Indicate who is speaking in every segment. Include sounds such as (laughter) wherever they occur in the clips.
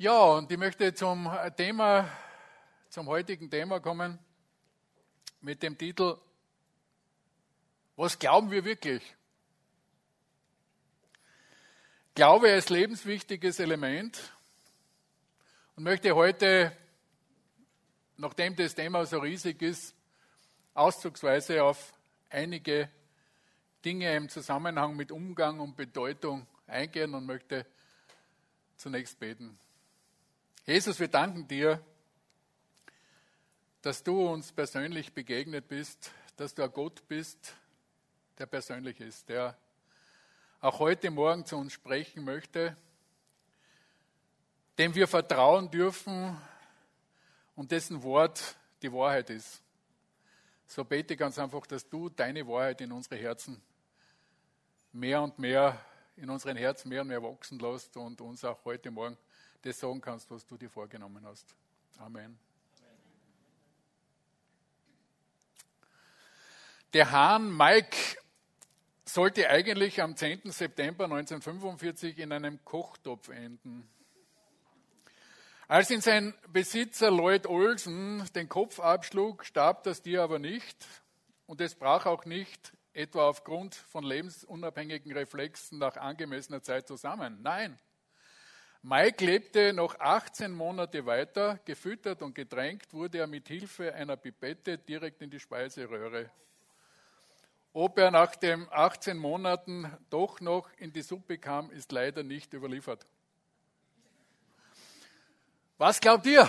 Speaker 1: Ja, und ich möchte zum Thema, zum heutigen Thema kommen mit dem Titel Was glauben wir wirklich? Glaube ist lebenswichtiges Element und möchte heute, nachdem das Thema so riesig ist, auszugsweise auf einige Dinge im Zusammenhang mit Umgang und Bedeutung eingehen und möchte zunächst beten. Jesus, wir danken dir, dass du uns persönlich begegnet bist, dass du ein Gott bist, der persönlich ist, der auch heute Morgen zu uns sprechen möchte, dem wir vertrauen dürfen und dessen Wort die Wahrheit ist. So bete ganz einfach, dass du deine Wahrheit in unsere Herzen mehr und mehr, in unseren Herzen mehr und mehr wachsen lässt und uns auch heute Morgen das sagen kannst, was du dir vorgenommen hast. Amen. Der Hahn Mike sollte eigentlich am 10. September 1945 in einem Kochtopf enden. Als ihn sein Besitzer Lloyd Olsen den Kopf abschlug, starb das Tier aber nicht und es brach auch nicht etwa aufgrund von lebensunabhängigen Reflexen nach angemessener Zeit zusammen. Nein, Mike lebte noch 18 Monate weiter, gefüttert und getränkt wurde er mit Hilfe einer Pipette direkt in die Speiseröhre. Ob er nach den 18 Monaten doch noch in die Suppe kam, ist leider nicht überliefert. Was glaubt ihr?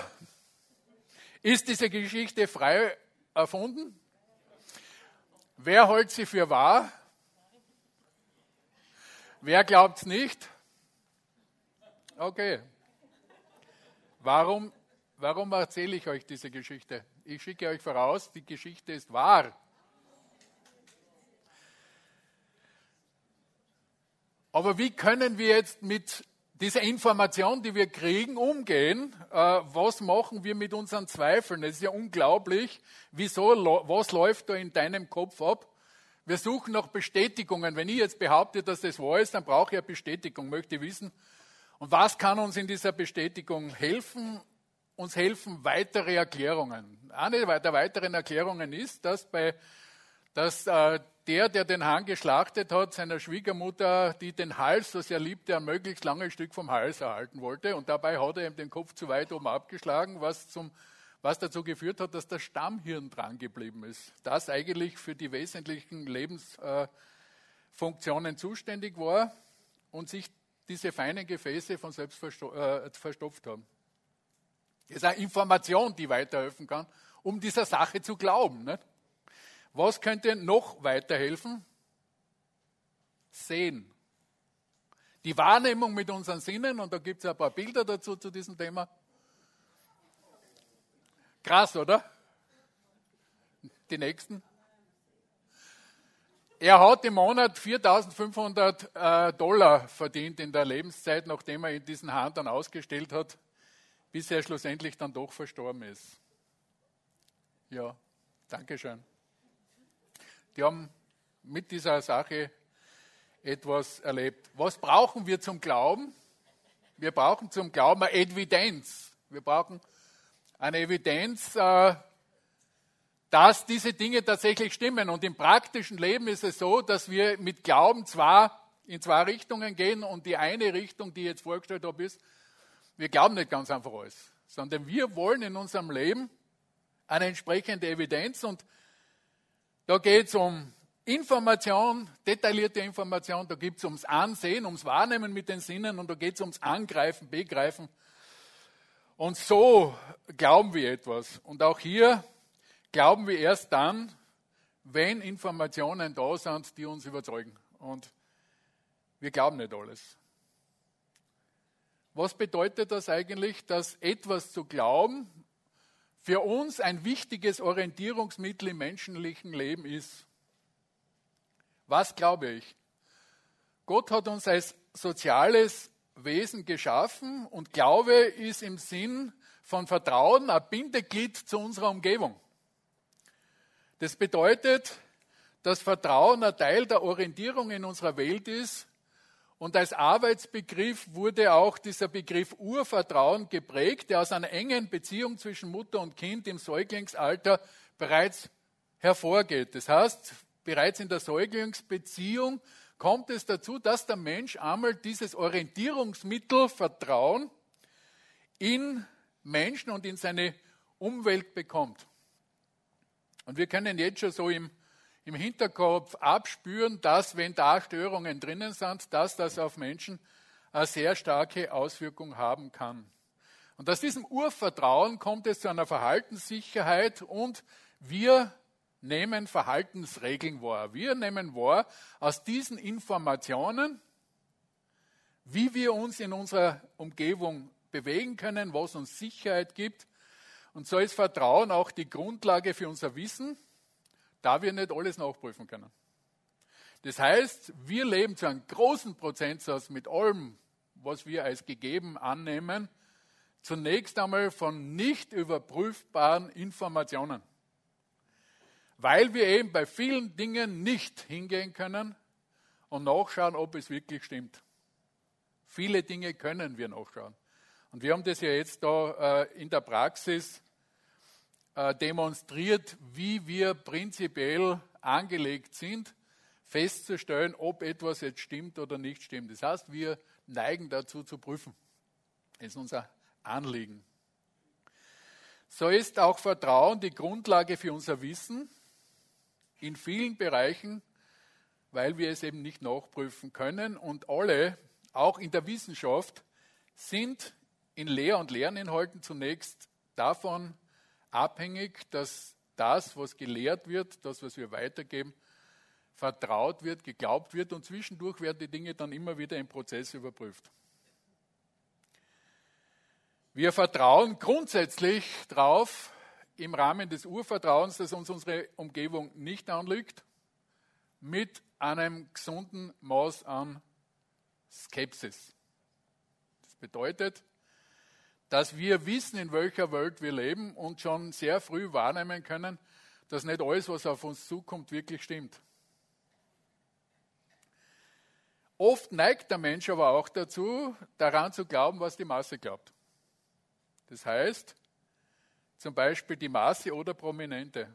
Speaker 1: Ist diese Geschichte frei erfunden? Wer hält sie für wahr? Wer glaubt es nicht? Okay. Warum, warum erzähle ich euch diese Geschichte? Ich schicke euch voraus, die Geschichte ist wahr. Aber wie können wir jetzt mit dieser Information, die wir kriegen, umgehen? Äh, was machen wir mit unseren Zweifeln? Es ist ja unglaublich. Wieso, was läuft da in deinem Kopf ab? Wir suchen nach Bestätigungen. Wenn ich jetzt behaupte, dass das wahr ist, dann brauche ich eine Bestätigung, möchte wissen, und was kann uns in dieser Bestätigung helfen? Uns helfen weitere Erklärungen. Eine der weiteren Erklärungen ist, dass, bei, dass äh, der, der den Hahn geschlachtet hat, seiner Schwiegermutter, die den Hals so sehr liebte, ein möglichst langes Stück vom Hals erhalten wollte. Und dabei hat er ihm den Kopf zu weit oben abgeschlagen, was, zum, was dazu geführt hat, dass das Stammhirn dran geblieben ist. Das eigentlich für die wesentlichen Lebensfunktionen äh, zuständig war und sich diese feinen Gefäße von selbst äh, verstopft haben. Das ist eine Information, die weiterhelfen kann, um dieser Sache zu glauben. Nicht? Was könnte noch weiterhelfen? Sehen. Die Wahrnehmung mit unseren Sinnen, und da gibt es ein paar Bilder dazu zu diesem Thema. Krass, oder? Die nächsten. Er hat im Monat 4.500 äh, Dollar verdient in der Lebenszeit, nachdem er diesen Hahn dann ausgestellt hat, bis er schlussendlich dann doch verstorben ist. Ja, danke schön. Die haben mit dieser Sache etwas erlebt. Was brauchen wir zum Glauben? Wir brauchen zum Glauben eine Evidenz. Wir brauchen eine Evidenz, äh, dass diese Dinge tatsächlich stimmen. Und im praktischen Leben ist es so, dass wir mit Glauben zwar in zwei Richtungen gehen und die eine Richtung, die ich jetzt vorgestellt habe, ist, wir glauben nicht ganz einfach alles, sondern wir wollen in unserem Leben eine entsprechende Evidenz und da geht es um Information, detaillierte Information, da geht es ums Ansehen, ums Wahrnehmen mit den Sinnen und da geht es ums Angreifen, Begreifen. Und so glauben wir etwas. Und auch hier glauben wir erst dann, wenn Informationen da sind, die uns überzeugen. Und wir glauben nicht alles. Was bedeutet das eigentlich, dass etwas zu glauben für uns ein wichtiges Orientierungsmittel im menschlichen Leben ist? Was glaube ich? Gott hat uns als soziales Wesen geschaffen und Glaube ist im Sinn von Vertrauen ein Bindeglied zu unserer Umgebung. Das bedeutet, dass Vertrauen ein Teil der Orientierung in unserer Welt ist Und als Arbeitsbegriff wurde auch dieser Begriff Urvertrauen geprägt, der aus einer engen Beziehung zwischen Mutter und Kind im Säuglingsalter bereits hervorgeht. Das heißt, bereits in der Säuglingsbeziehung kommt es dazu, dass der Mensch einmal dieses Orientierungsmittel Vertrauen in Menschen und in seine Umwelt bekommt. Und wir können jetzt schon so im, im Hinterkopf abspüren, dass, wenn da Störungen drinnen sind, dass das auf Menschen eine sehr starke Auswirkung haben kann. Und aus diesem Urvertrauen kommt es zu einer Verhaltenssicherheit und wir nehmen Verhaltensregeln wahr. Wir nehmen wahr aus diesen Informationen, wie wir uns in unserer Umgebung bewegen können, was uns Sicherheit gibt. Und so ist Vertrauen auch die Grundlage für unser Wissen, da wir nicht alles nachprüfen können. Das heißt, wir leben zu einem großen Prozentsatz mit allem, was wir als gegeben annehmen, zunächst einmal von nicht überprüfbaren Informationen weil wir eben bei vielen Dingen nicht hingehen können und nachschauen, ob es wirklich stimmt. Viele Dinge können wir nachschauen. Und wir haben das ja jetzt da äh, in der Praxis äh, demonstriert, wie wir prinzipiell angelegt sind, festzustellen, ob etwas jetzt stimmt oder nicht stimmt. Das heißt, wir neigen dazu zu prüfen. Das ist unser Anliegen. So ist auch Vertrauen die Grundlage für unser Wissen in vielen Bereichen, weil wir es eben nicht nachprüfen können. Und alle, auch in der Wissenschaft, sind in Lehr- und Lerninhalten zunächst davon abhängig, dass das, was gelehrt wird, das, was wir weitergeben, vertraut wird, geglaubt wird und zwischendurch werden die Dinge dann immer wieder im Prozess überprüft. Wir vertrauen grundsätzlich darauf, im Rahmen des Urvertrauens, das uns unsere Umgebung nicht anlügt, mit einem gesunden Maß an Skepsis. Das bedeutet, dass wir wissen, in welcher Welt wir leben und schon sehr früh wahrnehmen können, dass nicht alles, was auf uns zukommt, wirklich stimmt. Oft neigt der Mensch aber auch dazu, daran zu glauben, was die Masse glaubt. Das heißt, zum Beispiel die Masse oder Prominente.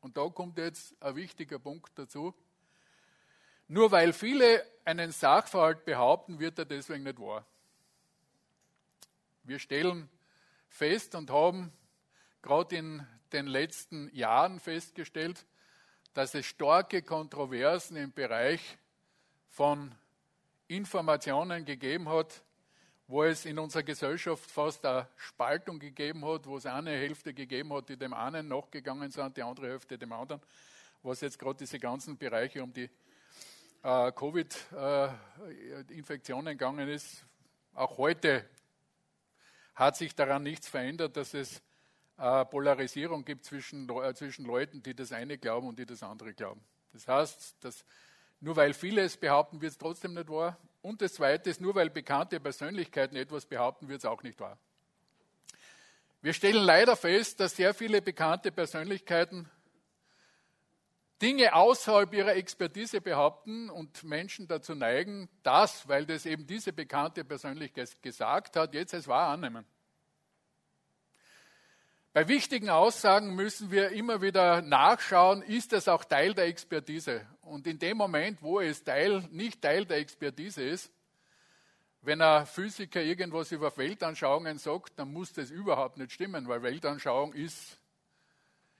Speaker 1: Und da kommt jetzt ein wichtiger Punkt dazu. Nur weil viele einen Sachverhalt behaupten, wird er deswegen nicht wahr. Wir stellen fest und haben gerade in den letzten Jahren festgestellt, dass es starke Kontroversen im Bereich von Informationen gegeben hat, wo es in unserer Gesellschaft fast eine Spaltung gegeben hat, wo es eine Hälfte gegeben hat, die dem einen nachgegangen sind, die andere Hälfte dem anderen, was jetzt gerade diese ganzen Bereiche um die äh, Covid-Infektionen äh, gegangen ist. Auch heute hat sich daran nichts verändert, dass es äh, Polarisierung gibt zwischen, äh, zwischen Leuten, die das eine glauben und die das andere glauben. Das heißt, dass nur weil viele es behaupten, wird es trotzdem nicht wahr. Und das Zweite ist, nur weil bekannte Persönlichkeiten etwas behaupten, wird es auch nicht wahr. Wir stellen leider fest, dass sehr viele bekannte Persönlichkeiten Dinge außerhalb ihrer Expertise behaupten und Menschen dazu neigen, das, weil das eben diese bekannte Persönlichkeit gesagt hat, jetzt als wahr annehmen. Bei wichtigen Aussagen müssen wir immer wieder nachschauen, ist das auch Teil der Expertise? Und in dem Moment, wo es Teil, nicht Teil der Expertise ist, wenn ein Physiker irgendwas über Weltanschauungen sagt, dann muss das überhaupt nicht stimmen, weil Weltanschauung ist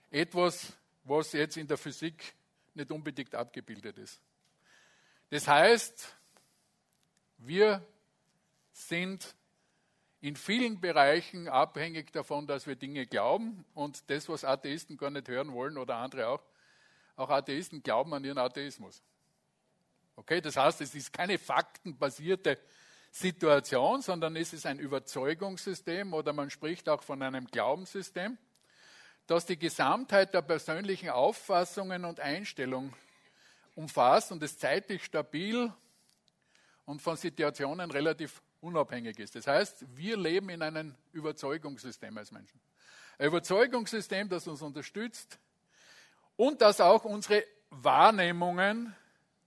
Speaker 1: etwas, was jetzt in der Physik nicht unbedingt abgebildet ist. Das heißt, wir sind in vielen Bereichen abhängig davon, dass wir Dinge glauben und das, was Atheisten gar nicht hören wollen oder andere auch, auch Atheisten glauben an ihren Atheismus. Okay, das heißt, es ist keine faktenbasierte Situation, sondern es ist ein Überzeugungssystem oder man spricht auch von einem Glaubenssystem, das die Gesamtheit der persönlichen Auffassungen und Einstellungen umfasst und es zeitlich stabil und von Situationen relativ unabhängig ist. Das heißt, wir leben in einem Überzeugungssystem als Menschen. Ein Überzeugungssystem, das uns unterstützt und das auch unsere Wahrnehmungen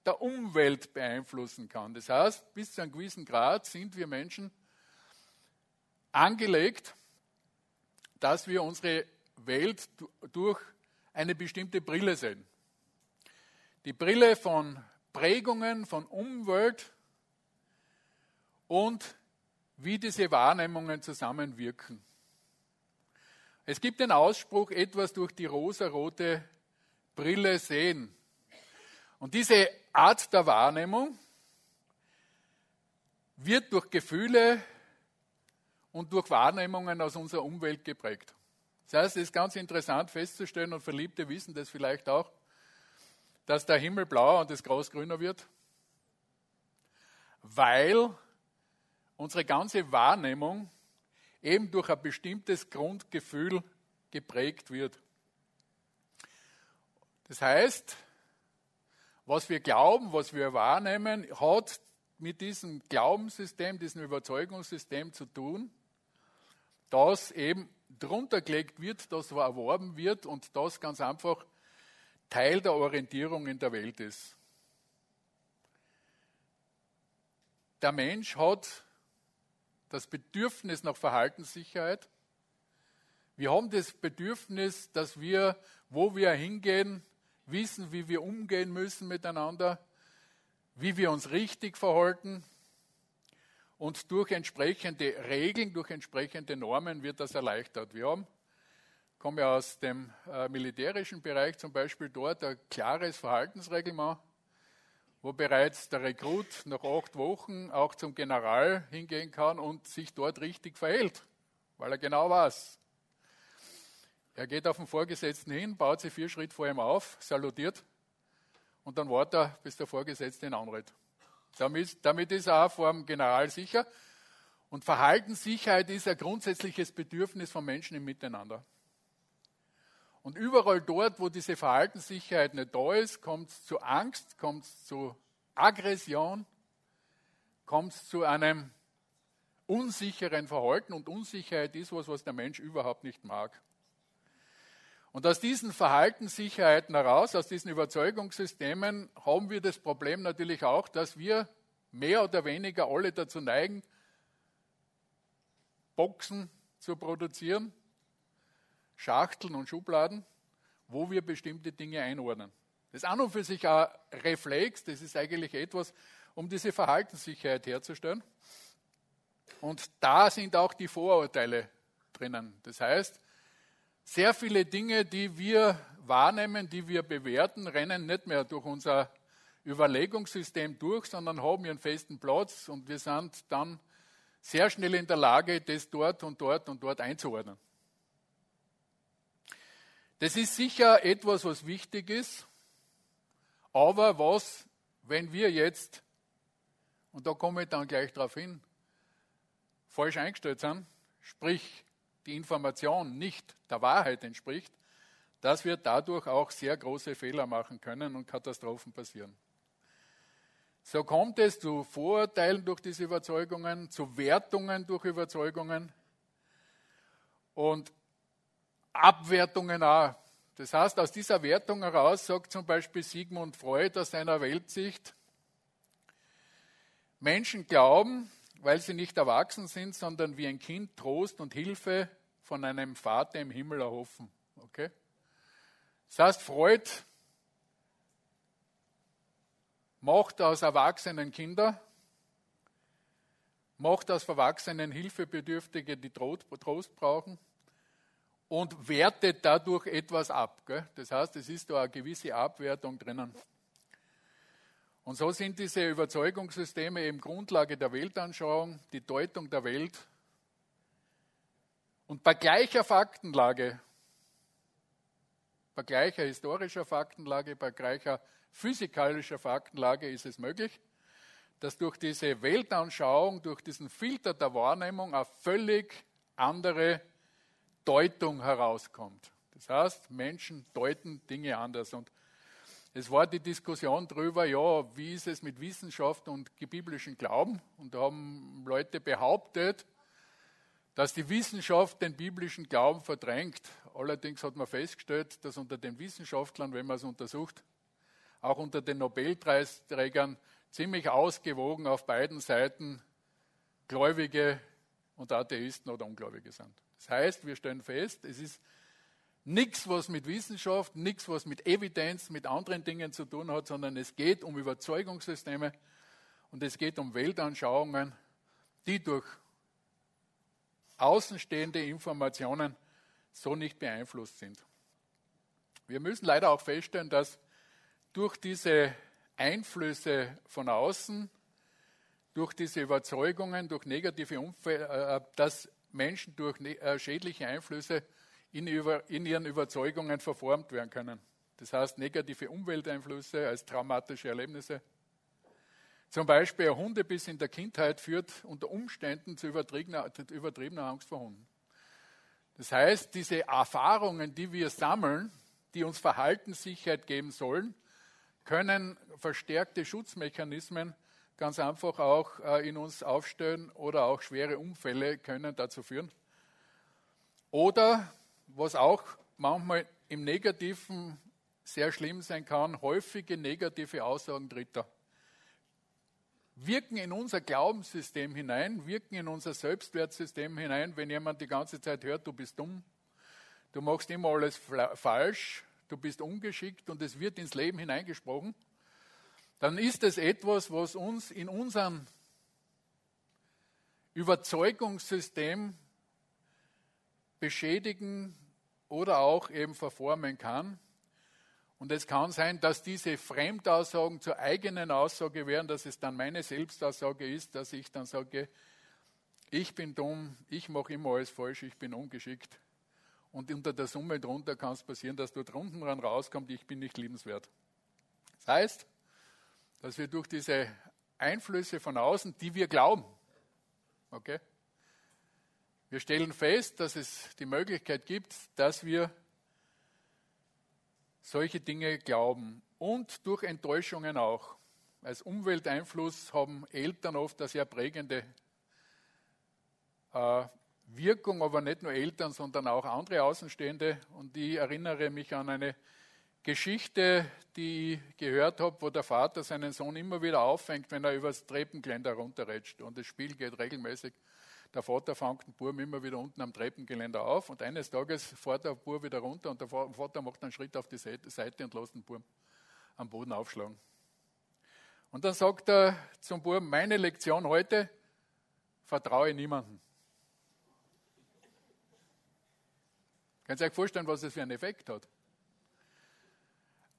Speaker 1: der Umwelt beeinflussen kann. Das heißt, bis zu einem gewissen Grad sind wir Menschen angelegt, dass wir unsere Welt durch eine bestimmte Brille sehen. Die Brille von Prägungen, von Umwelt und wie diese Wahrnehmungen zusammenwirken. Es gibt den Ausspruch, etwas durch die rosarote Brille sehen. Und diese Art der Wahrnehmung wird durch Gefühle und durch Wahrnehmungen aus unserer Umwelt geprägt. Das heißt, es ist ganz interessant festzustellen, und Verliebte wissen das vielleicht auch, dass der Himmel blauer und das Gras grüner wird, weil unsere ganze Wahrnehmung eben durch ein bestimmtes Grundgefühl geprägt wird. Das heißt, was wir glauben, was wir wahrnehmen, hat mit diesem Glaubenssystem, diesem Überzeugungssystem zu tun, das eben drunter gelegt wird, das erworben wird und das ganz einfach Teil der Orientierung in der Welt ist. Der Mensch hat das Bedürfnis nach Verhaltenssicherheit. Wir haben das Bedürfnis, dass wir, wo wir hingehen, wissen, wie wir umgehen müssen miteinander, wie wir uns richtig verhalten. Und durch entsprechende Regeln, durch entsprechende Normen wird das erleichtert. Wir haben, komme aus dem äh, militärischen Bereich, zum Beispiel dort ein klares Verhaltensreglement wo bereits der Rekrut nach acht Wochen auch zum General hingehen kann und sich dort richtig verhält, weil er genau weiß. Er geht auf den Vorgesetzten hin, baut sich vier Schritte vor ihm auf, salutiert und dann wartet er, bis der Vorgesetzte ihn anredet. Damit, damit ist er auch vor dem General sicher. Und Verhaltenssicherheit ist ein grundsätzliches Bedürfnis von Menschen im Miteinander. Und überall dort, wo diese Verhaltenssicherheit nicht da ist, kommt es zu Angst, kommt es zu Aggression, kommt es zu einem unsicheren Verhalten. Und Unsicherheit ist was, was der Mensch überhaupt nicht mag. Und aus diesen Verhaltenssicherheiten heraus, aus diesen Überzeugungssystemen, haben wir das Problem natürlich auch, dass wir mehr oder weniger alle dazu neigen, Boxen zu produzieren, Schachteln und Schubladen, wo wir bestimmte Dinge einordnen. Das ist an und für sich ein Reflex, das ist eigentlich etwas, um diese Verhaltenssicherheit herzustellen. Und da sind auch die Vorurteile drinnen. Das heißt, sehr viele Dinge, die wir wahrnehmen, die wir bewerten, rennen nicht mehr durch unser Überlegungssystem durch, sondern haben ihren festen Platz und wir sind dann sehr schnell in der Lage, das dort und dort und dort einzuordnen. Das ist sicher etwas, was wichtig ist, aber was, wenn wir jetzt, und da komme ich dann gleich darauf hin, falsch eingestellt sind, sprich die Information nicht der Wahrheit entspricht, dass wir dadurch auch sehr große Fehler machen können und Katastrophen passieren. So kommt es zu Vorurteilen durch diese Überzeugungen, zu Wertungen durch Überzeugungen. Und Abwertungen auch. Das heißt, aus dieser Wertung heraus sagt zum Beispiel Sigmund Freud aus seiner Weltsicht, Menschen glauben, weil sie nicht erwachsen sind, sondern wie ein Kind Trost und Hilfe von einem Vater im Himmel erhoffen. Okay? Das heißt, Freud macht aus Erwachsenen Kinder, macht aus Erwachsenen Hilfebedürftige, die Trost brauchen und wertet dadurch etwas ab. Gell? Das heißt, es ist da eine gewisse Abwertung drinnen. Und so sind diese Überzeugungssysteme eben Grundlage der Weltanschauung, die Deutung der Welt. Und bei gleicher Faktenlage, bei gleicher historischer Faktenlage, bei gleicher physikalischer Faktenlage ist es möglich, dass durch diese Weltanschauung, durch diesen Filter der Wahrnehmung eine völlig andere Deutung herauskommt. Das heißt, Menschen deuten Dinge anders. Und es war die Diskussion darüber, ja, wie ist es mit Wissenschaft und biblischem Glauben? Und da haben Leute behauptet, dass die Wissenschaft den biblischen Glauben verdrängt. Allerdings hat man festgestellt, dass unter den Wissenschaftlern, wenn man es untersucht, auch unter den Nobelpreisträgern ziemlich ausgewogen auf beiden Seiten Gläubige und Atheisten oder Ungläubige sind. Das heißt, wir stellen fest, es ist nichts, was mit Wissenschaft, nichts, was mit Evidenz, mit anderen Dingen zu tun hat, sondern es geht um Überzeugungssysteme und es geht um Weltanschauungen, die durch außenstehende Informationen so nicht beeinflusst sind. Wir müssen leider auch feststellen, dass durch diese Einflüsse von außen, durch diese Überzeugungen, durch negative Umfälle, äh, dass Menschen durch ne, äh, schädliche Einflüsse in, ihren Überzeugungen verformt werden können. Das heißt negative Umwelteinflüsse als traumatische Erlebnisse. Zum Beispiel ein Hundebiss in der Kindheit führt unter Umständen zu übertriebener, übertriebener Angst vor Hunden. Das heißt, diese Erfahrungen, die wir sammeln, die uns Verhaltenssicherheit geben sollen, können verstärkte Schutzmechanismen ganz einfach auch äh, in uns aufstellen oder auch schwere Unfälle können dazu führen. Oder was auch manchmal im Negativen sehr schlimm sein kann, häufige negative Aussagen Dritter. Wirken in unser Glaubenssystem hinein, wirken in unser Selbstwertsystem hinein, wenn jemand die ganze Zeit hört, du bist dumm, du machst immer alles falsch, du bist ungeschickt und es wird ins Leben hineingesprochen, dann ist es etwas, was uns in unserem Überzeugungssystem beschädigen oder auch eben verformen kann. Und es kann sein, dass diese Fremdaussagen zur eigenen Aussage werden, dass es dann meine Selbstaussage ist, dass ich dann sage, ich bin dumm, ich mache immer alles falsch, ich bin ungeschickt. Und unter der Summe drunter kann es passieren, dass dort unten ran rauskommt, ich bin nicht liebenswert. Das heißt, dass wir durch diese Einflüsse von außen, die wir glauben, okay, wir stellen fest, dass es die Möglichkeit gibt, dass wir solche Dinge glauben und durch Enttäuschungen auch. Als Umwelteinfluss haben Eltern oft eine sehr prägende äh, Wirkung, aber nicht nur Eltern, sondern auch andere Außenstehende. Und ich erinnere mich an eine Geschichte, die ich gehört habe, wo der Vater seinen Sohn immer wieder auffängt, wenn er übers Treppengeländer runterrätscht. Und das Spiel geht regelmäßig der Vater fängt den Buben immer wieder unten am Treppengeländer auf und eines Tages fährt der Bub wieder runter und der Vater macht einen Schritt auf die Seite und lässt den Buben am Boden aufschlagen. Und dann sagt er zum Buben, meine Lektion heute, vertraue niemandem. Können Sie sich vorstellen, was das für einen Effekt hat?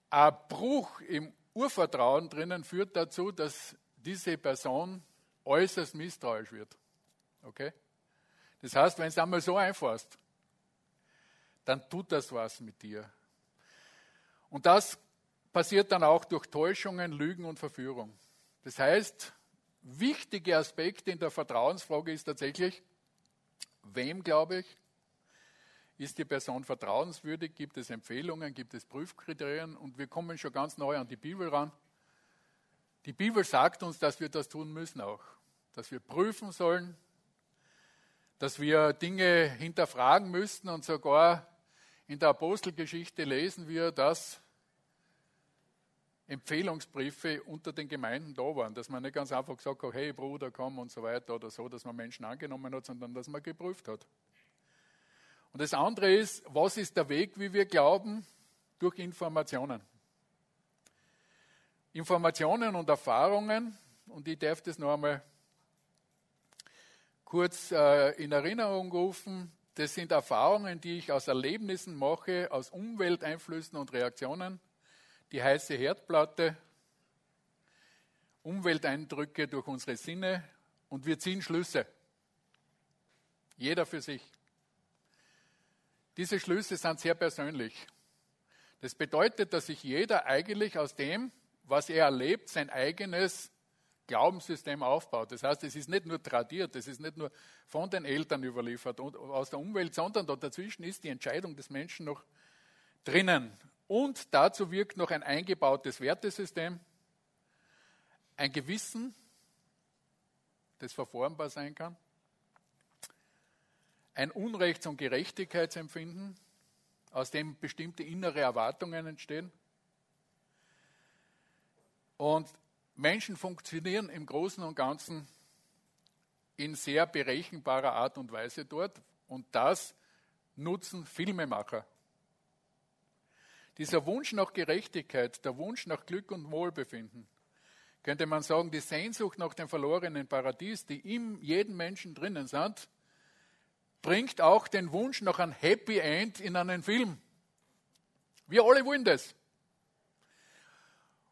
Speaker 1: Ein Bruch im Urvertrauen drinnen führt dazu, dass diese Person äußerst misstrauisch wird. Okay? Das heißt, wenn es einmal so einfasst, dann tut das was mit dir. Und das passiert dann auch durch Täuschungen, Lügen und Verführung. Das heißt, wichtige Aspekte in der Vertrauensfrage ist tatsächlich, wem glaube ich? Ist die Person vertrauenswürdig? Gibt es Empfehlungen? Gibt es Prüfkriterien? Und wir kommen schon ganz neu an die Bibel ran. Die Bibel sagt uns, dass wir das tun müssen auch. Dass wir prüfen sollen, dass wir Dinge hinterfragen müssten und sogar in der Apostelgeschichte lesen wir, dass Empfehlungsbriefe unter den Gemeinden da waren, dass man nicht ganz einfach gesagt hat, hey Bruder, komm und so weiter oder so, dass man Menschen angenommen hat, sondern dass man geprüft hat. Und das andere ist, was ist der Weg, wie wir glauben? Durch Informationen. Informationen und Erfahrungen, und ich darf das noch einmal kurz äh, in Erinnerung rufen. Das sind Erfahrungen, die ich aus Erlebnissen mache, aus Umwelteinflüssen und Reaktionen. Die heiße Herdplatte, Umwelteindrücke durch unsere Sinne und wir ziehen Schlüsse. Jeder für sich. Diese Schlüsse sind sehr persönlich. Das bedeutet, dass sich jeder eigentlich aus dem, was er erlebt, sein eigenes Glaubenssystem aufbaut. Das heißt, es ist nicht nur tradiert, es ist nicht nur von den Eltern überliefert und aus der Umwelt, sondern dazwischen ist die Entscheidung des Menschen noch drinnen. Und dazu wirkt noch ein eingebautes Wertesystem, ein Gewissen, das verformbar sein kann, ein Unrechts- und Gerechtigkeitsempfinden, aus dem bestimmte innere Erwartungen entstehen, Und Menschen funktionieren im Großen und Ganzen in sehr berechenbarer Art und Weise dort. Und das nutzen Filmemacher. Dieser Wunsch nach Gerechtigkeit, der Wunsch nach Glück und Wohlbefinden, könnte man sagen, die Sehnsucht nach dem verlorenen Paradies, die in jedem Menschen drinnen sind, bringt auch den Wunsch nach einem Happy End in einen Film. Wir alle wollen das.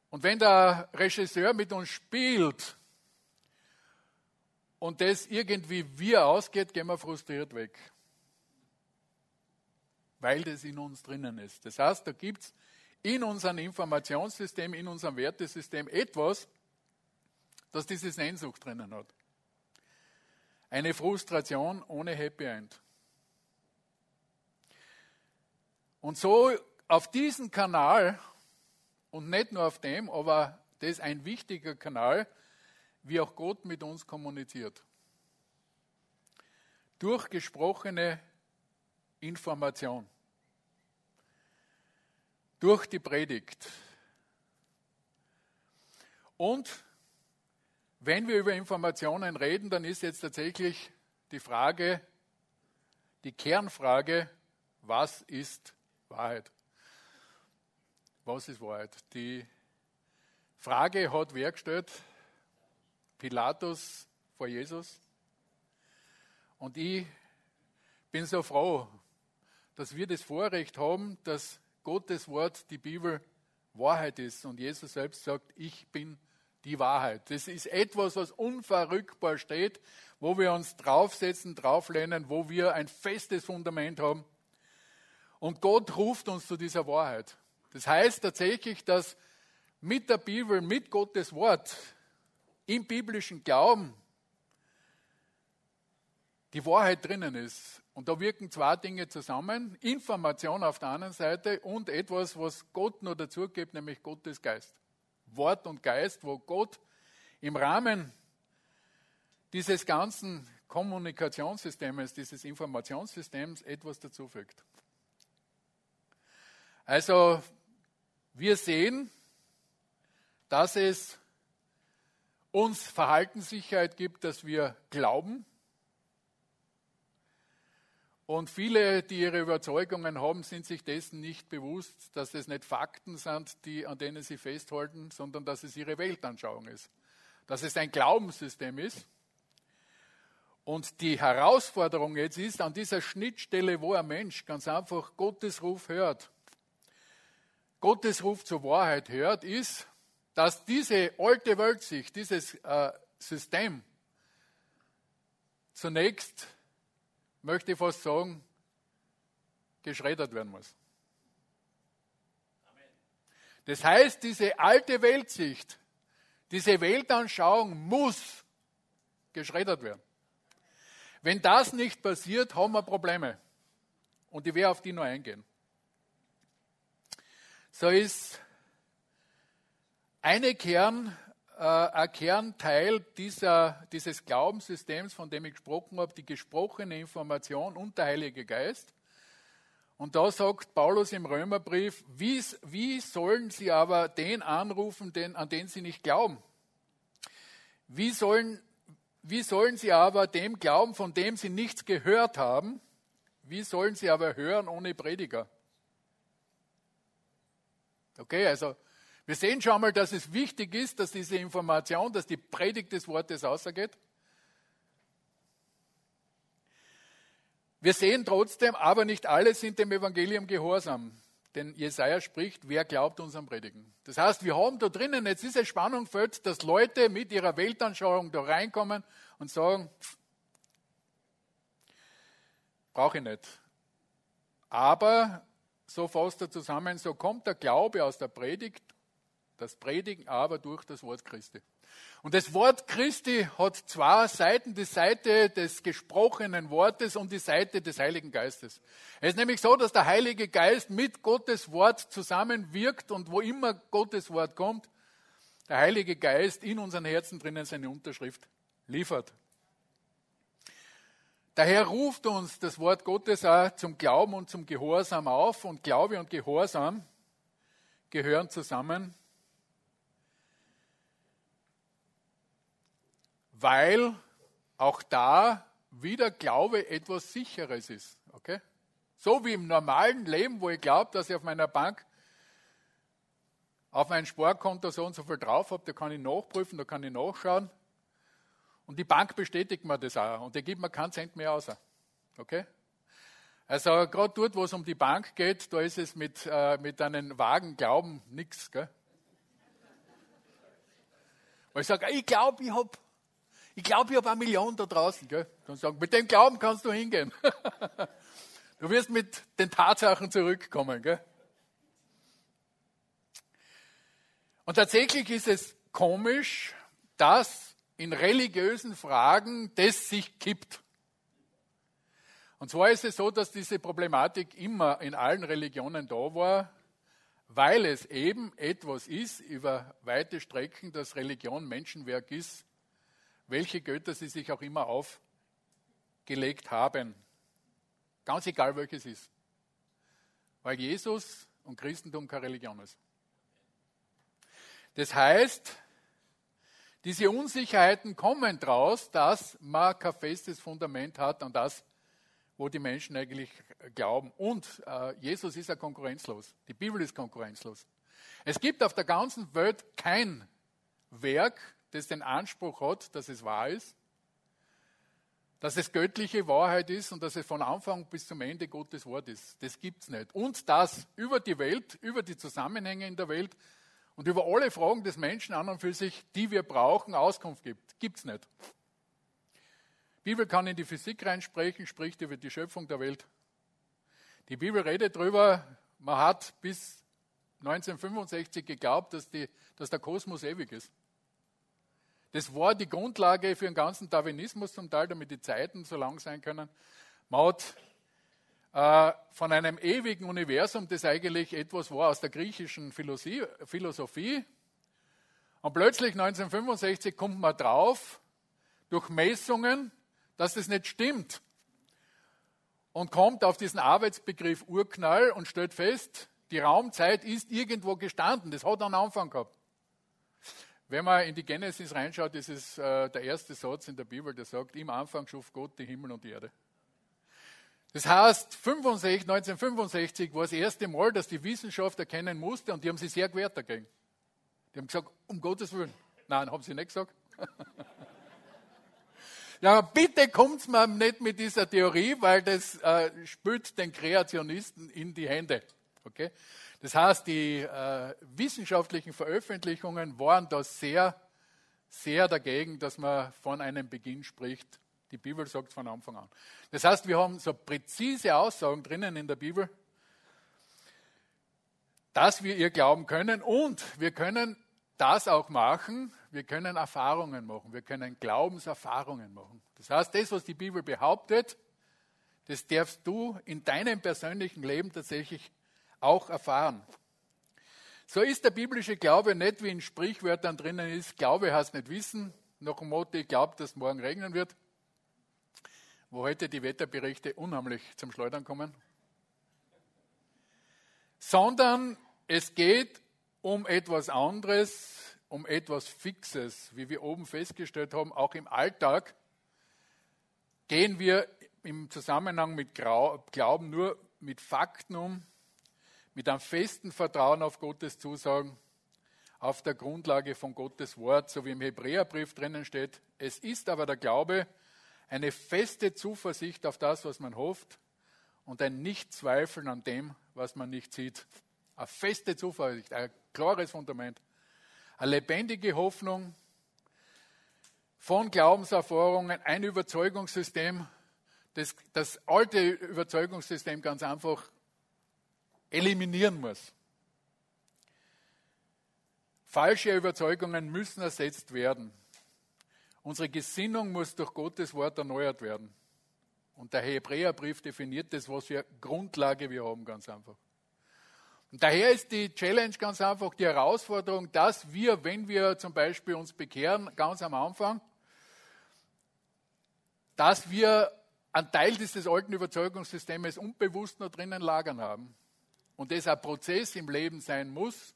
Speaker 1: Und wenn der Regisseur mit uns spielt und das irgendwie wir ausgeht, gehen wir frustriert weg. Weil das in uns drinnen ist. Das heißt, da gibt es in unserem Informationssystem, in unserem Wertesystem etwas, das diese Sehnsucht drinnen hat. Eine Frustration ohne Happy End. Und so auf diesen Kanal und nicht nur auf dem, aber das ist ein wichtiger Kanal, wie auch Gott mit uns kommuniziert. Durch gesprochene Information. Durch die Predigt. Und wenn wir über Informationen reden, dann ist jetzt tatsächlich die Frage, die Kernfrage, was ist Wahrheit? Was ist Wahrheit? Die Frage hat wer gestellt? Pilatus vor Jesus. Und ich bin so froh, dass wir das Vorrecht haben, dass Gottes Wort, die Bibel, Wahrheit ist. Und Jesus selbst sagt, ich bin die Wahrheit. Das ist etwas, was unverrückbar steht, wo wir uns draufsetzen, drauflehnen, wo wir ein festes Fundament haben. Und Gott ruft uns zu dieser Wahrheit. Das heißt tatsächlich, dass mit der Bibel, mit Gottes Wort, im biblischen Glauben die Wahrheit drinnen ist. Und da wirken zwei Dinge zusammen. Information auf der einen Seite und etwas, was Gott noch dazu gibt, nämlich Gottes Geist. Wort und Geist, wo Gott im Rahmen dieses ganzen Kommunikationssystems, dieses Informationssystems etwas dazufügt. Also wir sehen, dass es uns Verhaltenssicherheit gibt, dass wir glauben. Und viele, die ihre Überzeugungen haben, sind sich dessen nicht bewusst, dass es nicht Fakten sind, die, an denen sie festhalten, sondern dass es ihre Weltanschauung ist. Dass es ein Glaubenssystem ist. Und die Herausforderung jetzt ist, an dieser Schnittstelle, wo ein Mensch ganz einfach Gottes Ruf hört, Gottes Ruf zur Wahrheit hört, ist, dass diese alte Weltsicht, dieses äh, System zunächst, möchte ich fast sagen, geschreddert werden muss. Das heißt, diese alte Weltsicht, diese Weltanschauung muss geschreddert werden. Wenn das nicht passiert, haben wir Probleme. Und ich werde auf die nur eingehen so ist eine Kern, äh, ein Kernteil dieser, dieses Glaubenssystems, von dem ich gesprochen habe, die gesprochene Information und der Heilige Geist. Und da sagt Paulus im Römerbrief, wie, wie sollen sie aber den anrufen, den, an den sie nicht glauben? Wie sollen, wie sollen sie aber dem glauben, von dem sie nichts gehört haben? Wie sollen sie aber hören ohne Prediger? Okay, also wir sehen schon mal, dass es wichtig ist, dass diese Information, dass die Predigt des Wortes ausgeht. Wir sehen trotzdem, aber nicht alle sind dem Evangelium gehorsam. Denn Jesaja spricht, wer glaubt unserem Predigen. Das heißt, wir haben da drinnen jetzt diese Spannungsfeld, dass Leute mit ihrer Weltanschauung da reinkommen und sagen, brauche ich nicht. Aber so fasst er zusammen, so kommt der Glaube aus der Predigt, das Predigen aber durch das Wort Christi. Und das Wort Christi hat zwei Seiten, die Seite des gesprochenen Wortes und die Seite des Heiligen Geistes. Es ist nämlich so, dass der Heilige Geist mit Gottes Wort zusammenwirkt und wo immer Gottes Wort kommt, der Heilige Geist in unseren Herzen drinnen seine Unterschrift liefert. Daher ruft uns das Wort Gottes auch zum Glauben und zum Gehorsam auf. Und Glaube und Gehorsam gehören zusammen, weil auch da wieder Glaube etwas Sicheres ist. Okay? So wie im normalen Leben, wo ich glaube, dass ich auf meiner Bank auf mein Sparkonto so und so viel drauf habe, da kann ich nachprüfen, da kann ich nachschauen. Und die Bank bestätigt mir das auch und die gibt mir keinen Cent mehr aus. Okay? Also gerade dort, wo es um die Bank geht, da ist es mit, äh, mit einem vagen Glauben nichts. Weil ich sage, ich glaube, ich habe ich glaube, ich habe eine Million da draußen. Gell? Dann sagen, mit dem Glauben kannst du hingehen. (laughs) du wirst mit den Tatsachen zurückkommen. Gell? Und tatsächlich ist es komisch, dass in religiösen Fragen das sich kippt. Und zwar ist es so, dass diese Problematik immer in allen Religionen da war, weil es eben etwas ist über weite Strecken, dass Religion Menschenwerk ist, welche Götter sie sich auch immer aufgelegt haben. Ganz egal welches ist. Weil Jesus und Christentum keine Religion ist. Das heißt, diese Unsicherheiten kommen daraus, dass man kein festes Fundament hat an das, wo die Menschen eigentlich glauben. Und äh, Jesus ist ja konkurrenzlos. Die Bibel ist konkurrenzlos. Es gibt auf der ganzen Welt kein Werk, das den Anspruch hat, dass es wahr ist, dass es göttliche Wahrheit ist und dass es von Anfang bis zum Ende Gottes Wort ist. Das gibt es nicht. Und dass über die Welt, über die Zusammenhänge in der Welt und über alle Fragen des Menschen an und für sich, die wir brauchen, Auskunft gibt. Es nicht. Die Bibel kann in die Physik reinsprechen, spricht über die Schöpfung der Welt. Die Bibel redet darüber, man hat bis 1965 geglaubt, dass, die, dass der Kosmos ewig ist. Das war die Grundlage für den ganzen Darwinismus zum Teil, damit die Zeiten so lang sein können. Man hat von einem ewigen Universum, das eigentlich etwas war aus der griechischen Philosophie. Und plötzlich 1965 kommt man drauf, durch Messungen, dass das nicht stimmt. Und kommt auf diesen Arbeitsbegriff Urknall und stellt fest, die Raumzeit ist irgendwo gestanden. Das hat einen Anfang gehabt. Wenn man in die Genesis reinschaut, ist es äh, der erste Satz in der Bibel, der sagt, im Anfang schuf Gott die Himmel und die Erde. Das heißt, 65, 1965 war das erste Mal, dass die Wissenschaft erkennen musste und die haben sich sehr gewehrt dagegen. Die haben gesagt, um Gottes Willen. Nein, haben sie nicht gesagt. (laughs) ja, bitte kommt's mir nicht mit dieser Theorie, weil das äh, spült den Kreationisten in die Hände. Okay? Das heißt, die äh, wissenschaftlichen Veröffentlichungen waren da sehr, sehr dagegen, dass man von einem Beginn spricht. Die Bibel sagt von Anfang an. Das heißt, wir haben so präzise Aussagen drinnen in der Bibel, dass wir ihr glauben können und wir können das auch machen. Wir können Erfahrungen machen. Wir können Glaubenserfahrungen machen. Das heißt, das, was die Bibel behauptet, das darfst du in deinem persönlichen Leben tatsächlich auch erfahren. So ist der biblische Glaube nicht wie in Sprichwörtern drinnen ist, Glaube heißt nicht wissen, nach dem Motto, ich glaube, dass morgen regnen wird, wo heute die Wetterberichte unheimlich zum Schleudern kommen, sondern es geht um etwas anderes, um etwas Fixes, wie wir oben festgestellt haben, auch im Alltag gehen wir im Zusammenhang mit Glauben nur mit Fakten um, mit einem festen Vertrauen auf Gottes Zusagen, auf der Grundlage von Gottes Wort, so wie im Hebräerbrief drinnen steht. Es ist aber der Glaube eine feste Zuversicht auf das, was man hofft und ein Nichtzweifeln an dem, was man nicht sieht. Eine feste Zuversicht, ein klares Fundament, eine lebendige Hoffnung von Glaubenserfahrungen, ein Überzeugungssystem, das, das alte Überzeugungssystem ganz einfach eliminieren muss. Falsche Überzeugungen müssen ersetzt werden. Unsere Gesinnung muss durch Gottes Wort erneuert werden. Und der Hebräerbrief definiert das, was für Grundlage wir haben, ganz einfach. Und daher ist die Challenge ganz einfach die Herausforderung, dass wir, wenn wir zum Beispiel uns bekehren, ganz am Anfang, dass wir einen Teil dieses alten Überzeugungssystems unbewusst noch drinnen lagern haben und das ein Prozess im Leben sein muss,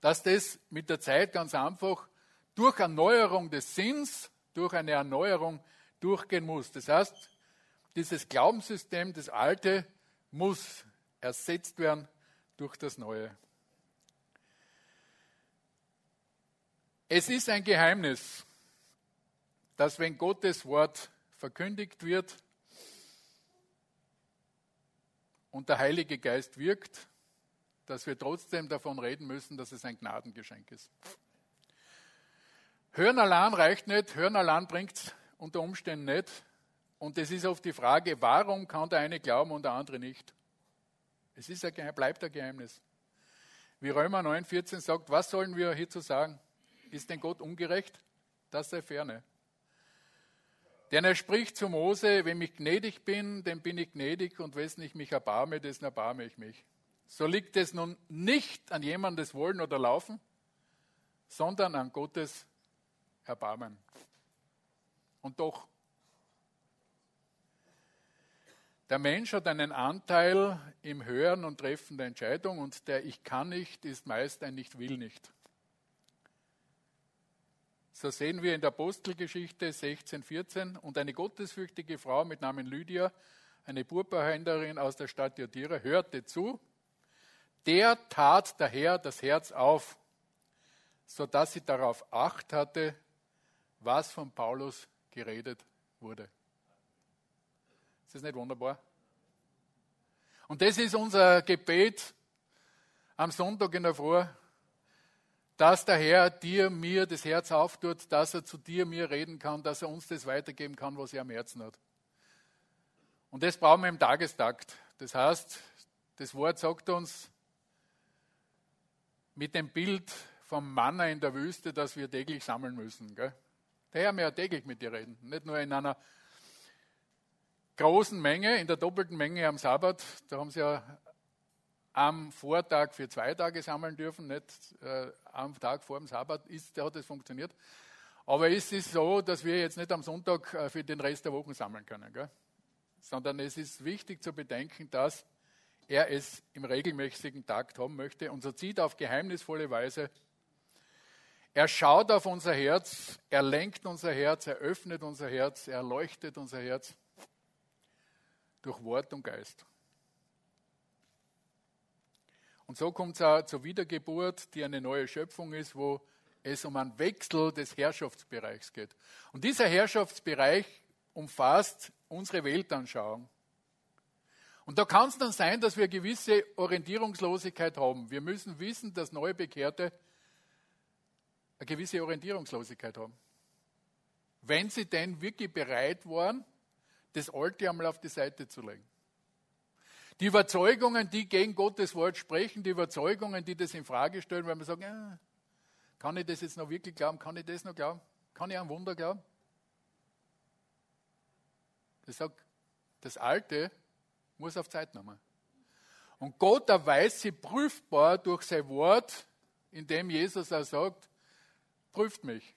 Speaker 1: dass das mit der Zeit ganz einfach durch Erneuerung des Sinns durch eine Erneuerung durchgehen muss. Das heißt, dieses Glaubenssystem, das alte, muss ersetzt werden durch das neue. Es ist ein Geheimnis, dass wenn Gottes Wort verkündigt wird und der Heilige Geist wirkt, dass wir trotzdem davon reden müssen, dass es ein Gnadengeschenk ist. Hören allein reicht nicht, hören allein bringt es unter Umständen nicht. Und es ist oft die Frage, warum kann der eine glauben und der andere nicht? Es ist ein, bleibt ein Geheimnis. Wie Römer 9,14 sagt, was sollen wir hierzu sagen? Ist denn Gott ungerecht? Das sei ferne. Denn er spricht zu Mose, wenn ich gnädig bin, dann bin ich gnädig und wessen ich mich erbarme, dessen erbarme ich mich. So liegt es nun nicht an jemandes Wollen oder Laufen, sondern an Gottes Erbarmen. Und doch, der Mensch hat einen Anteil im Hören und Treffen der Entscheidung und der Ich kann nicht ist meist ein Ich will nicht. So sehen wir in der Apostelgeschichte 16, 14 und eine gottesfürchtige Frau mit Namen Lydia, eine Purpurhändlerin aus der Stadt Jodira, hörte zu. Der tat der Herr das Herz auf, sodass sie darauf acht hatte, was von Paulus geredet wurde. Ist das nicht wunderbar? Und das ist unser Gebet am Sonntag in der Früh dass der Herr dir, mir das Herz auftut, dass er zu dir, mir reden kann, dass er uns das weitergeben kann, was er am Herzen hat. Und das brauchen wir im Tagestakt. Das heißt, das Wort sagt uns mit dem Bild vom Manna in der Wüste, dass wir täglich sammeln müssen. Gell? Der Herr mehr täglich mit dir reden, nicht nur in einer großen Menge, in der doppelten Menge am Sabbat. Da haben sie ja am Vortag für zwei Tage sammeln dürfen, nicht äh, am Tag vor dem Sabbat, ist, da hat es funktioniert. Aber es ist so, dass wir jetzt nicht am Sonntag äh, für den Rest der Woche sammeln können, gell? sondern es ist wichtig zu bedenken, dass er es im regelmäßigen Takt haben möchte und so zieht auf geheimnisvolle Weise. Er schaut auf unser Herz, er lenkt unser Herz, er öffnet unser Herz, er leuchtet unser Herz durch Wort und Geist. Und so kommt es auch zur Wiedergeburt, die eine neue Schöpfung ist, wo es um einen Wechsel des Herrschaftsbereichs geht. Und dieser Herrschaftsbereich umfasst unsere Weltanschauung. Und da kann es dann sein, dass wir gewisse Orientierungslosigkeit haben. Wir müssen wissen, dass neue Bekehrte eine gewisse Orientierungslosigkeit haben. Wenn sie denn wirklich bereit waren, das Alte einmal auf die Seite zu legen. Die Überzeugungen, die gegen Gottes Wort sprechen, die Überzeugungen, die das in Frage stellen, weil man sagt, ja, kann ich das jetzt noch wirklich glauben? Kann ich das noch glauben? Kann ich an Wunder glauben? Das sagt, das Alte muss auf Zeit nehmen. Und Gott erweist sie prüfbar durch sein Wort, indem Jesus auch sagt, prüft mich.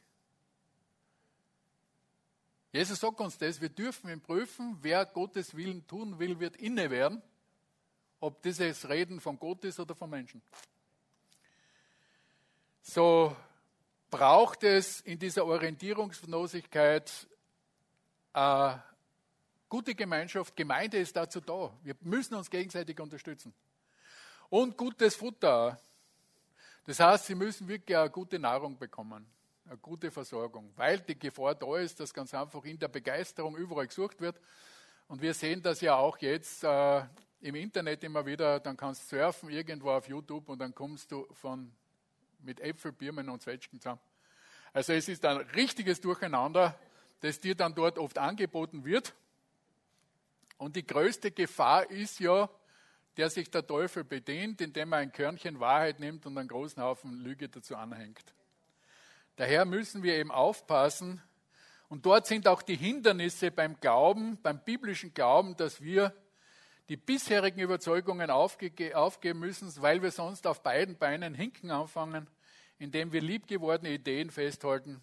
Speaker 1: Jesus sagt uns das, wir dürfen ihn prüfen, wer Gottes Willen tun will, wird inne werden ob dieses Reden von Gott ist oder von Menschen. So braucht es in dieser Orientierungslosigkeit eine äh, gute Gemeinschaft. Gemeinde ist dazu da. Wir müssen uns gegenseitig unterstützen. Und gutes Futter. Das heißt, sie müssen wirklich eine gute Nahrung bekommen, eine gute Versorgung, weil die Gefahr da ist, dass ganz einfach in der Begeisterung überall gesucht wird. Und wir sehen das ja auch jetzt äh, im Internet immer wieder, dann kannst du surfen irgendwo auf YouTube und dann kommst du von, mit Äpfel, Birnen und Zwetschgen zusammen. Also es ist ein richtiges Durcheinander, das dir dann dort oft angeboten wird. Und die größte Gefahr ist ja, der sich der Teufel bedient, indem er ein Körnchen Wahrheit nimmt und einen großen Haufen Lüge dazu anhängt. Daher müssen wir eben aufpassen. Und dort sind auch die Hindernisse beim Glauben, beim biblischen Glauben, dass wir die bisherigen Überzeugungen aufge aufgeben müssen, weil wir sonst auf beiden Beinen hinken anfangen, indem wir liebgewordene Ideen festhalten,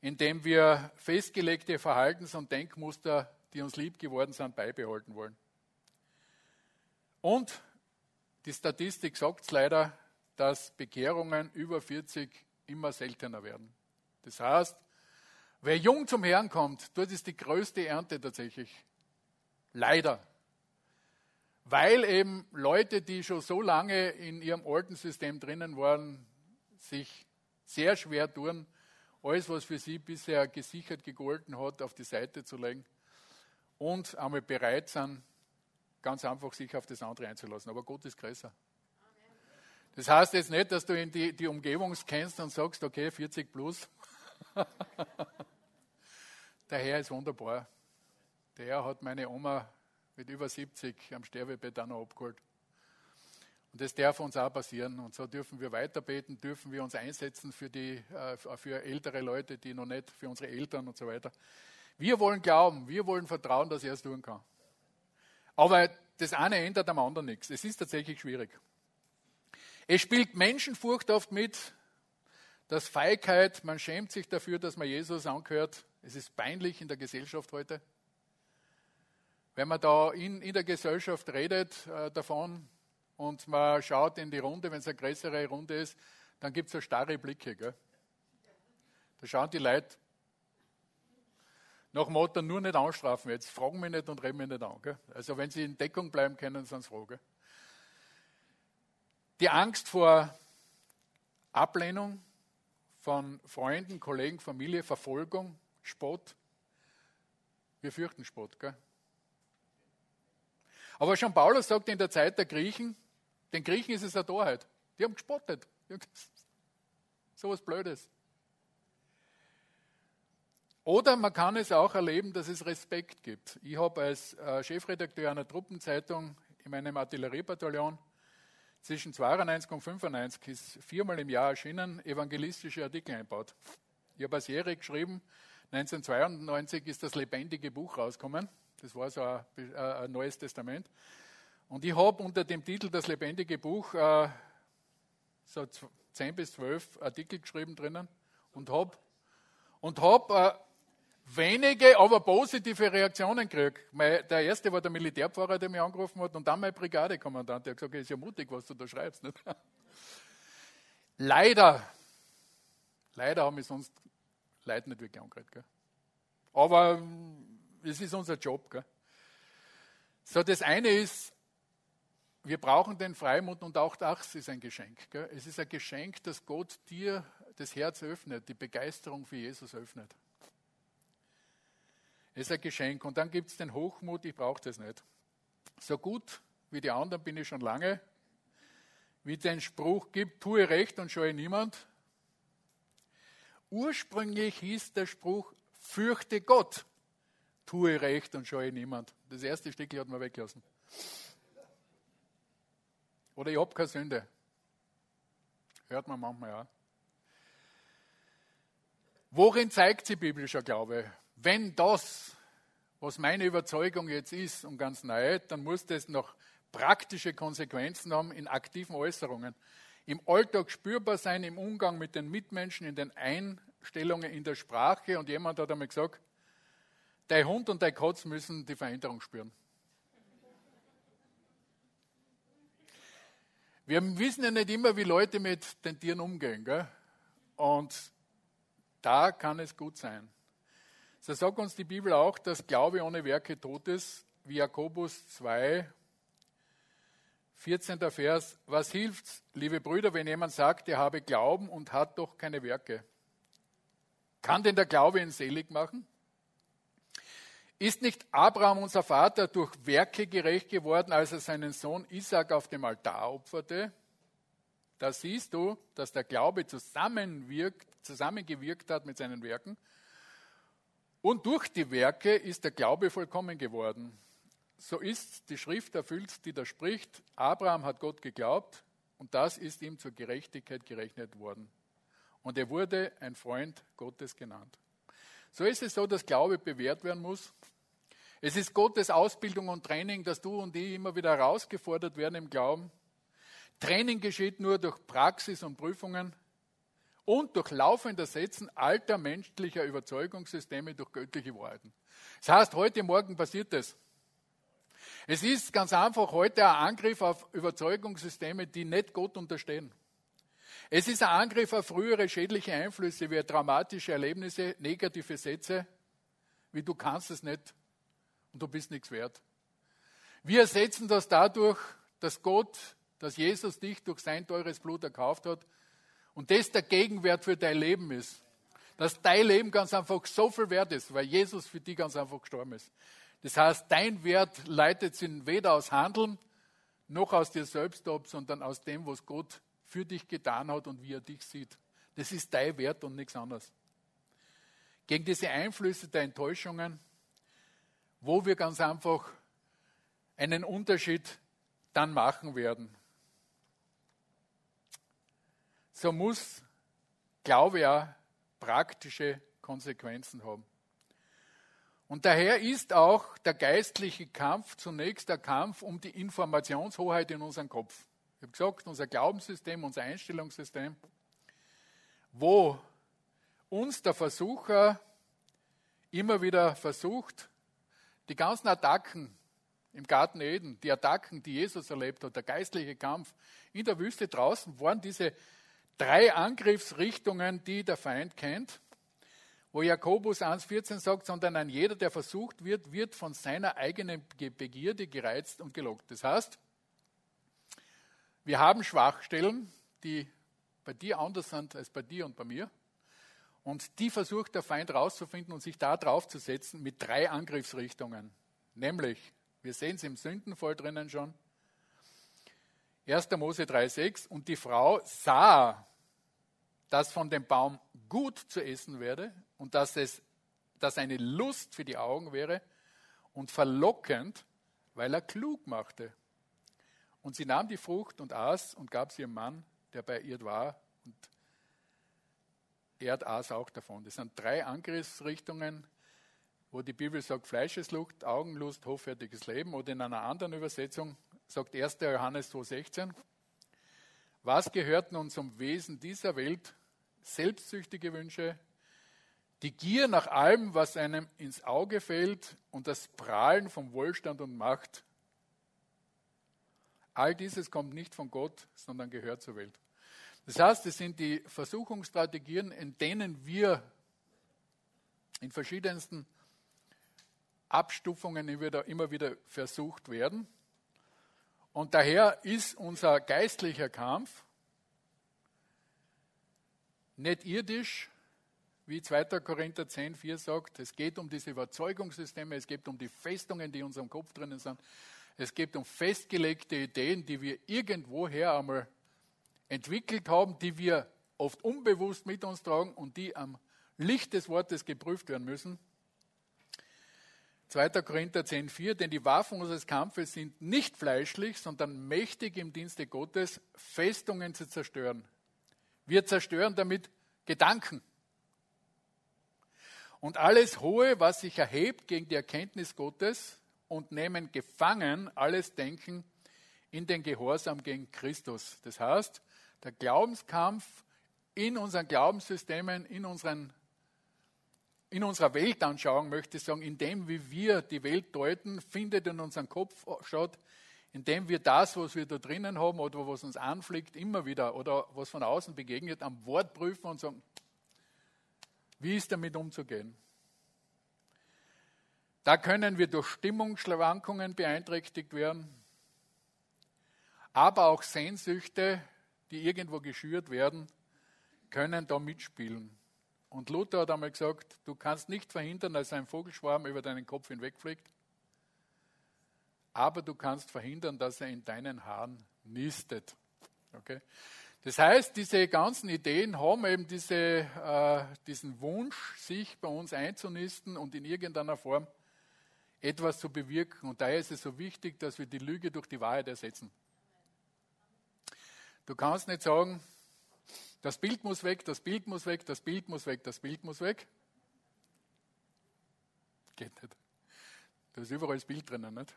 Speaker 1: indem wir festgelegte Verhaltens- und Denkmuster, die uns lieb geworden sind, beibehalten wollen. Und die Statistik sagt es leider, dass Bekehrungen über 40 immer seltener werden. Das heißt, Wer jung zum Herrn kommt, dort ist die größte Ernte tatsächlich. Leider. Weil eben Leute, die schon so lange in ihrem alten System drinnen waren, sich sehr schwer tun, alles, was für sie bisher gesichert gegolten hat, auf die Seite zu legen und einmal bereit sind, ganz einfach sich auf das andere einzulassen. Aber Gott ist größer. Das heißt jetzt nicht, dass du in die, die Umgebung kennst und sagst, okay, 40 plus. (laughs) Der Herr ist wunderbar. Der Herr hat meine Oma mit über 70 am Sterbebett auch noch abgeholt. Und das darf uns auch passieren. Und so dürfen wir weiterbeten, dürfen wir uns einsetzen für, die, äh, für ältere Leute, die noch nicht, für unsere Eltern und so weiter. Wir wollen glauben, wir wollen vertrauen, dass er es tun kann. Aber das eine ändert am anderen nichts. Es ist tatsächlich schwierig. Es spielt Menschenfurcht oft mit, dass Feigheit, man schämt sich dafür, dass man Jesus angehört. Es ist peinlich in der Gesellschaft heute. Wenn man da in, in der Gesellschaft redet äh, davon, und man schaut in die Runde, wenn es eine größere Runde ist, dann gibt es so starre Blicke. Gell? Da schauen die Leute nach Motto nur nicht anstrafen jetzt, fragen mich nicht und reden mich nicht an. Gell? Also wenn sie in Deckung bleiben können, sie es froh. Die Angst vor Ablehnung von Freunden, Kollegen, Familie, Verfolgung, Spott. Wir fürchten Spott. Gell? Aber schon Paulus sagt in der Zeit der Griechen, den Griechen ist es eine Torheit. Die haben gespottet. (laughs) So was Blödes. Oder man kann es auch erleben, dass es Respekt gibt. Ich habe als äh, Chefredakteur einer Truppenzeitung in meinem Artilleriebataillon zwischen 92 und 95 ist viermal im Jahr erschienen evangelistische Artikel einbaut. Ich habe eine Serie geschrieben. 1992 ist das lebendige Buch rausgekommen. Das war so ein, äh, ein neues Testament. Und ich habe unter dem Titel Das lebendige Buch äh, so 10 bis 12 Artikel geschrieben drinnen und habe und hab, äh, wenige, aber positive Reaktionen gekriegt. Der erste war der Militärpfarrer, der mich angerufen hat, und dann mein Brigadekommandant, der hat gesagt, es ist ja mutig, was du da schreibst. Nicht? Leider, leider haben wir sonst Leute nicht wirklich angeredet. Gell? Aber es ist unser Job. Gell? So, das eine ist, wir brauchen den Freimut und auch das ist ein Geschenk. Gell? Es ist ein Geschenk, dass Gott dir das Herz öffnet, die Begeisterung für Jesus öffnet. Ist ein Geschenk. Und dann gibt es den Hochmut, ich brauche das nicht. So gut wie die anderen bin ich schon lange. Wie den Spruch gibt, tue recht und scheue niemand. Ursprünglich hieß der Spruch, fürchte Gott, tue recht und scheue niemand. Das erste Stückchen hat man weggelassen. Oder ich habe keine Sünde. Hört man manchmal auch. Worin zeigt sich biblischer Glaube? Wenn das, was meine Überzeugung jetzt ist und ganz neu, dann muss das noch praktische Konsequenzen haben in aktiven Äußerungen. Im Alltag spürbar sein, im Umgang mit den Mitmenschen, in den Einstellungen, in der Sprache. Und jemand hat einmal gesagt, dein Hund und dein Katz müssen die Veränderung spüren. Wir wissen ja nicht immer, wie Leute mit den Tieren umgehen. Gell? Und da kann es gut sein. So sagt uns die Bibel auch, dass Glaube ohne Werke tot ist, wie Jakobus 2, 14. Vers. Was hilft's, liebe Brüder, wenn jemand sagt, er habe Glauben und hat doch keine Werke? Kann denn der Glaube ihn selig machen? Ist nicht Abraham, unser Vater, durch Werke gerecht geworden, als er seinen Sohn Isaac auf dem Altar opferte? Da siehst du, dass der Glaube zusammenwirkt, zusammengewirkt hat mit seinen Werken. Und durch die Werke ist der Glaube vollkommen geworden. So ist die Schrift erfüllt, die da spricht. Abraham hat Gott geglaubt und das ist ihm zur Gerechtigkeit gerechnet worden. Und er wurde ein Freund Gottes genannt. So ist es so, dass Glaube bewährt werden muss. Es ist Gottes Ausbildung und Training, dass du und ich immer wieder herausgefordert werden im Glauben. Training geschieht nur durch Praxis und Prüfungen und durch laufendes Setzen alter menschlicher Überzeugungssysteme durch göttliche Wahrheiten. Das heißt, heute Morgen passiert das. Es ist ganz einfach heute ein Angriff auf Überzeugungssysteme, die nicht Gott unterstehen. Es ist ein Angriff auf frühere schädliche Einflüsse wie traumatische Erlebnisse, negative Sätze, wie du kannst es nicht und du bist nichts wert. Wir ersetzen das dadurch, dass Gott, dass Jesus dich durch sein teures Blut erkauft hat und das der Gegenwert für dein Leben ist. Dass dein Leben ganz einfach so viel wert ist, weil Jesus für dich ganz einfach gestorben ist. Das heißt, dein Wert leitet sich weder aus Handeln noch aus dir selbst ab, sondern aus dem, was Gott für dich getan hat und wie er dich sieht. Das ist dein Wert und nichts anderes. Gegen diese Einflüsse der Enttäuschungen, wo wir ganz einfach einen Unterschied dann machen werden. So muss Glaube ja praktische Konsequenzen haben. Und daher ist auch der geistliche Kampf zunächst der Kampf um die Informationshoheit in unserem Kopf. Ich habe gesagt, unser Glaubenssystem, unser Einstellungssystem, wo uns der Versucher immer wieder versucht, die ganzen Attacken im Garten Eden, die Attacken, die Jesus erlebt hat, der geistliche Kampf in der Wüste draußen, waren diese drei Angriffsrichtungen, die der Feind kennt wo Jakobus 1,14 sagt, sondern ein jeder, der versucht wird, wird von seiner eigenen Begierde gereizt und gelockt. Das heißt, wir haben Schwachstellen, die bei dir anders sind als bei dir und bei mir. Und die versucht der Feind rauszufinden und sich da drauf zu setzen mit drei Angriffsrichtungen. Nämlich, wir sehen es im Sündenfall drinnen schon. 1. Mose 3,6 und die Frau sah, dass von dem Baum gut zu essen werde und dass es dass eine Lust für die Augen wäre und verlockend, weil er klug machte. Und sie nahm die Frucht und aß und gab sie ihrem Mann, der bei ihr war, und er aß auch davon. Das sind drei Angriffsrichtungen, wo die Bibel sagt Fleischeslust, Augenlust, hoffärtiges Leben. Oder in einer anderen Übersetzung sagt 1. Johannes 2,16, was gehört nun zum Wesen dieser Welt? Selbstsüchtige Wünsche, die Gier nach allem, was einem ins Auge fällt und das Prahlen von Wohlstand und Macht. All dieses kommt nicht von Gott, sondern gehört zur Welt. Das heißt, es sind die Versuchungsstrategien, in denen wir in verschiedensten Abstufungen immer wieder versucht werden. Und daher ist unser geistlicher Kampf nicht irdisch, wie 2. Korinther 10, 4 sagt, es geht um diese Überzeugungssysteme, es geht um die Festungen, die in unserem Kopf drinnen sind. Es geht um festgelegte Ideen, die wir irgendwoher einmal entwickelt haben, die wir oft unbewusst mit uns tragen und die am Licht des Wortes geprüft werden müssen. 2. Korinther 10, 4, denn die Waffen unseres Kampfes sind nicht fleischlich, sondern mächtig im Dienste Gottes, Festungen zu zerstören. Wir zerstören damit Gedanken. Und alles Hohe, was sich erhebt gegen die Erkenntnis Gottes und nehmen gefangen alles Denken in den Gehorsam gegen Christus. Das heißt, der Glaubenskampf in unseren Glaubenssystemen, in, unseren, in unserer Weltanschauung, möchte ich sagen, in dem, wie wir die Welt deuten, findet in unserem Kopf statt, indem wir das, was wir da drinnen haben oder was uns anfliegt, immer wieder oder was von außen begegnet, am Wort prüfen und sagen, wie ist damit umzugehen? Da können wir durch Stimmungsschwankungen beeinträchtigt werden, aber auch Sehnsüchte, die irgendwo geschürt werden, können da mitspielen. Und Luther hat einmal gesagt, du kannst nicht verhindern, dass ein Vogelschwarm über deinen Kopf hinwegfliegt, aber du kannst verhindern, dass er in deinen Haaren nistet. Okay? Das heißt, diese ganzen Ideen haben eben diese, äh, diesen Wunsch, sich bei uns einzunisten und in irgendeiner Form etwas zu bewirken. Und daher ist es so wichtig, dass wir die Lüge durch die Wahrheit ersetzen. Du kannst nicht sagen, das Bild muss weg, das Bild muss weg, das Bild muss weg, das Bild muss weg. Geht nicht. Da ist überall das Bild drinnen, nicht?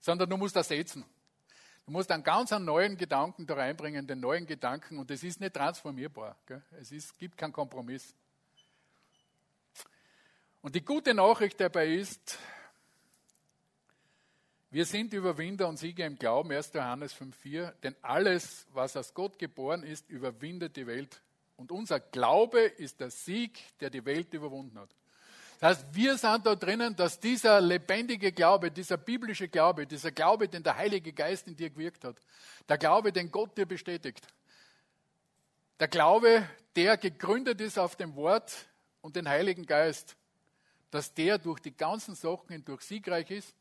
Speaker 1: Sondern du musst ersetzen. Du musst einen ganz neuen Gedanken da reinbringen, den neuen Gedanken, und es ist nicht transformierbar. Gell? Es ist, gibt keinen Kompromiss. Und die gute Nachricht dabei ist, Wir sind Überwinder und Sieger im Glauben, 1. Johannes 5,4. Denn alles, was aus Gott geboren ist, überwindet die Welt. Und unser Glaube ist der Sieg, der die Welt überwunden hat. Das heißt, wir sind da drinnen, dass dieser lebendige Glaube, dieser biblische Glaube, dieser Glaube, den der Heilige Geist in dir gewirkt hat, der Glaube, den Gott dir bestätigt, der Glaube, der gegründet ist auf dem Wort und den Heiligen Geist, dass der durch die ganzen Sachen hindurch siegreich ist.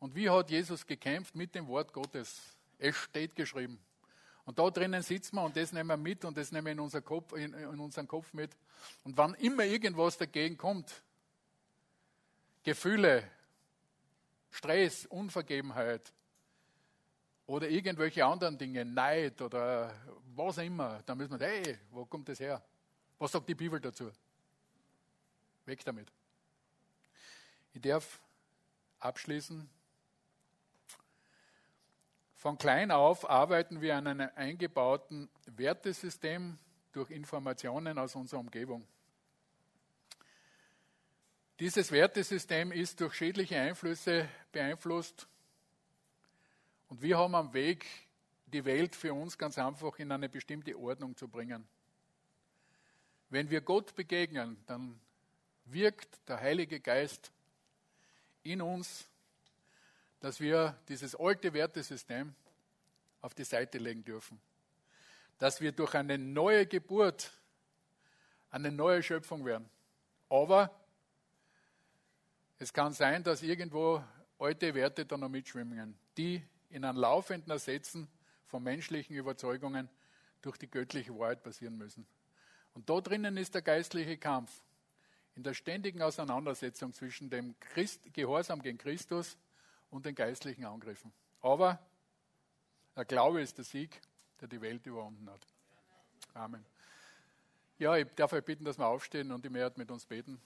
Speaker 1: Und wie hat Jesus gekämpft mit dem Wort Gottes? Es steht geschrieben. Und da drinnen sitzen wir und das nehmen wir mit und das nehmen wir in, unser Kopf, in, in unseren Kopf mit. Und wann immer irgendwas dagegen kommt, Gefühle, Stress, Unvergebenheit oder irgendwelche anderen Dinge, Neid oder was immer, dann müssen wir, hey, wo kommt das her? Was sagt die Bibel dazu? Weg damit. Ich darf abschließen von klein auf arbeiten wir an einem eingebauten Wertesystem durch Informationen aus unserer Umgebung. Dieses Wertesystem ist durch schädliche Einflüsse beeinflusst und wir haben am Weg, die Welt für uns ganz einfach in eine bestimmte Ordnung zu bringen. Wenn wir Gott begegnen, dann wirkt der Heilige Geist in uns dass wir dieses alte Wertesystem auf die Seite legen dürfen. Dass wir durch eine neue Geburt eine neue Schöpfung werden. Aber es kann sein, dass irgendwo alte Werte da noch mitschwimmen, die in einem laufenden Ersetzen von menschlichen Überzeugungen durch die göttliche Wahrheit passieren müssen. Und da drinnen ist der geistliche Kampf. In der ständigen Auseinandersetzung zwischen dem Christ, Gehorsam gegen Christus und den geistlichen Angriffen. Aber der Glaube ist der Sieg, der die Welt überwunden hat. Amen. Ja, ich darf euch bitten, dass wir aufstehen und die Mehrheit mit uns beten.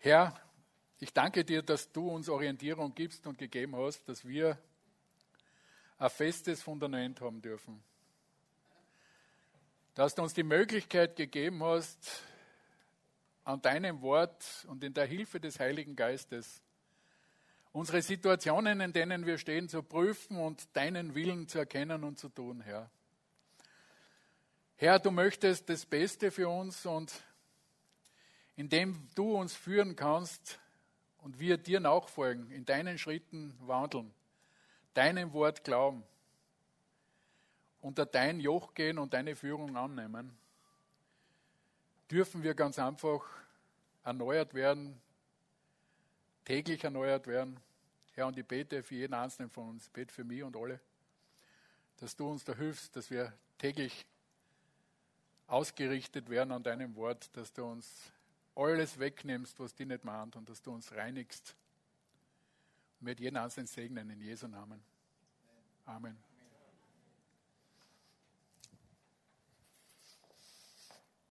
Speaker 1: Herr, ich danke dir, dass du uns Orientierung gibst und gegeben hast, dass wir ein festes Fundament haben dürfen dass du uns die Möglichkeit gegeben hast, an deinem Wort und in der Hilfe des Heiligen Geistes unsere Situationen, in denen wir stehen, zu prüfen und deinen Willen zu erkennen und zu tun, Herr. Herr, du möchtest das Beste für uns und indem du uns führen kannst und wir dir nachfolgen, in deinen Schritten wandeln, deinem Wort glauben unter dein Joch gehen und deine Führung annehmen, dürfen wir ganz einfach erneuert werden, täglich erneuert werden. Herr, und ich bete für jeden Einzelnen von uns, ich bete für mich und alle, dass du uns da hilfst, dass wir täglich ausgerichtet werden an deinem Wort, dass du uns alles wegnimmst, was dich nicht mahnt und dass du uns reinigst. Mit jeden Einzelnen segnen in Jesu Namen. Amen.